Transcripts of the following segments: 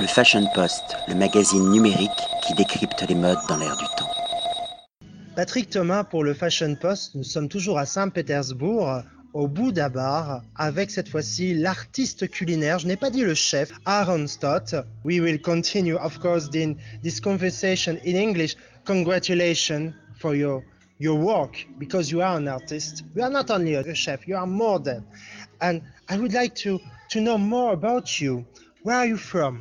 Le Fashion Post, le magazine numérique qui décrypte les modes dans l'air du temps. Patrick Thomas pour le Fashion Post. Nous sommes toujours à Saint-Pétersbourg, au Bouddha Bar, avec cette fois-ci l'artiste culinaire. Je n'ai pas dit le chef, Aaron Stott. We will continue, of course, this conversation in English. Congratulations for your your work because you are an artist. You are not only a chef, you are more than. And I would like to to know more about you. Where are you from?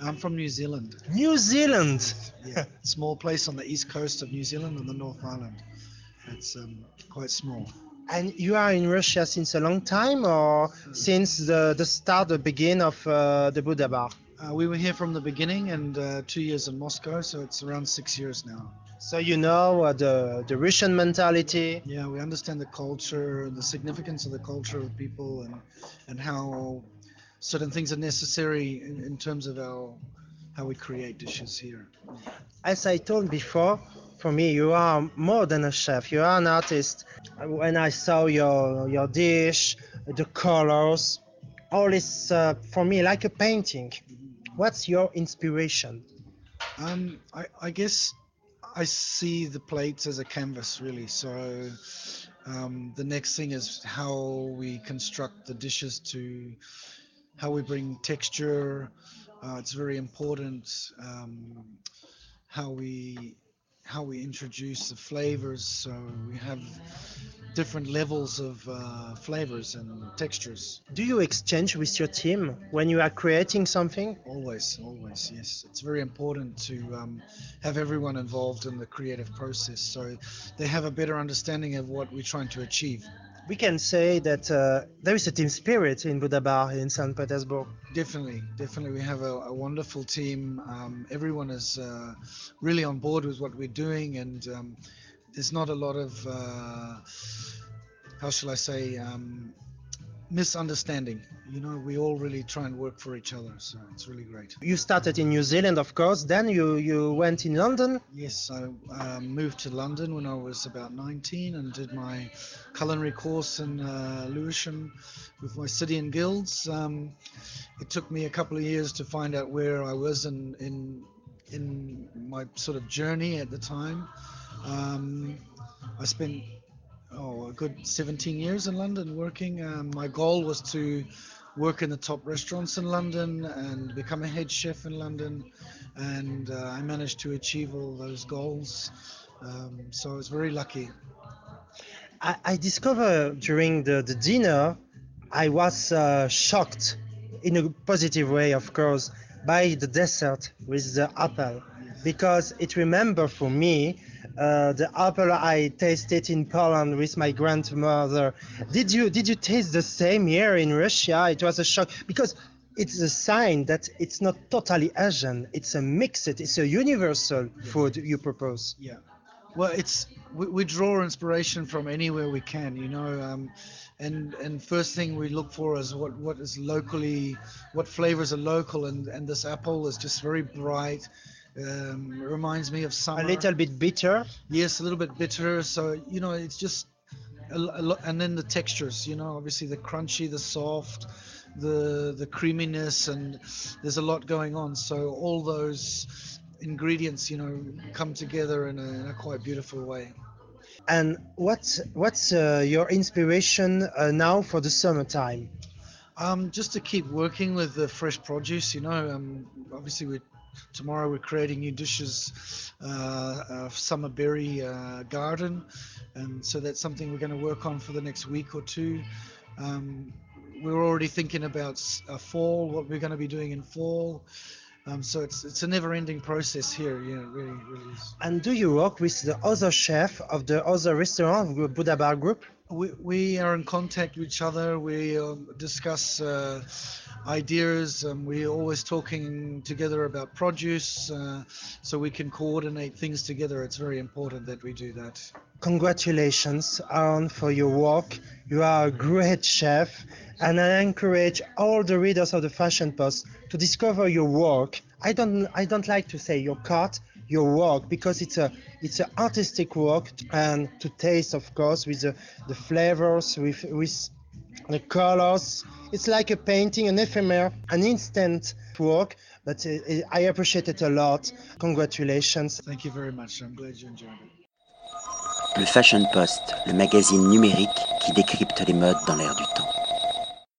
I'm from New Zealand. New Zealand. Yeah, small place on the east coast of New Zealand on the North Island. It's um, quite small. And you are in Russia since a long time, or since the, the start, the beginning of uh, the Buddha Bar? Uh, we were here from the beginning and uh, two years in Moscow, so it's around six years now. So you know uh, the the Russian mentality. Yeah, we understand the culture, the significance of the culture of people, and and how certain things are necessary in, in terms of our how we create dishes here. As I told before, for me, you are more than a chef. You are an artist. When I saw your your dish, the colors, all is uh, for me like a painting. What's your inspiration? Um, I, I guess I see the plates as a canvas, really. So um, the next thing is how we construct the dishes to how we bring texture. Uh, it's very important um, how we how we introduce the flavors. So we have different levels of uh, flavors and textures. Do you exchange with your team when you are creating something? Always, always, yes. It's very important to um, have everyone involved in the creative process so they have a better understanding of what we're trying to achieve. We can say that uh, there is a team spirit in Buddha Bar in St. Petersburg. Definitely, definitely. We have a, a wonderful team. Um, everyone is uh, really on board with what we're doing, and um, there's not a lot of, uh, how shall I say, um, misunderstanding. You know, we all really try and work for each other, so it's really great. You started in New Zealand, of course. Then you you went in London. Yes, I um, moved to London when I was about 19 and did my culinary course in uh, Lewisham with my city and guilds. Um, it took me a couple of years to find out where I was in in in my sort of journey at the time. Um, I spent oh a good 17 years in London working. Um, my goal was to work in the top restaurants in London and become a head chef in London, and uh, I managed to achieve all those goals. Um, so I was very lucky. I, I discovered during the, the dinner, I was uh, shocked in a positive way, of course, by the dessert with the apple because it remember for me uh, the apple I tasted in Poland with my grandmother. Did you did you taste the same here in Russia? It was a shock because it's a sign that it's not totally Asian. It's a mixed. It's a universal food you propose. Yeah. Well, it's we, we draw inspiration from anywhere we can, you know. Um, and and first thing we look for is what what is locally, what flavors are local, and and this apple is just very bright. Um, reminds me of summer. A little bit bitter. Yes, a little bit bitter. So you know, it's just a, a lot, and then the textures. You know, obviously the crunchy, the soft, the the creaminess, and there's a lot going on. So all those ingredients, you know, come together in a, in a quite beautiful way. And what's what's uh, your inspiration uh, now for the summertime? Um, just to keep working with the fresh produce, you know. Um, obviously, we tomorrow we're creating new dishes, uh, uh, summer berry uh, garden, and so that's something we're going to work on for the next week or two. Um, we're already thinking about fall, what we're going to be doing in fall. Um, so it's it's a never-ending process here. Yeah, really, really is. And do you work with the other chef of the other restaurant, the Buddha Bar Group? We, we are in contact with each other. We um, discuss uh, ideas. Um, we're always talking together about produce, uh, so we can coordinate things together. It's very important that we do that. Congratulations, Aaron, for your work. You are a great chef, and I encourage all the readers of the Fashion Post to discover your work. I don't, I don't like to say your cut, your work, because it's a, it's an artistic work, and to taste, of course, with the, the flavors, with, with the colors. It's like a painting, an ephemeral, an instant work, but uh, I appreciate it a lot. Congratulations. Thank you very much. I'm glad you enjoyed it. Le Fashion Post, le magazine numérique qui décrypte les modes dans l'air du temps.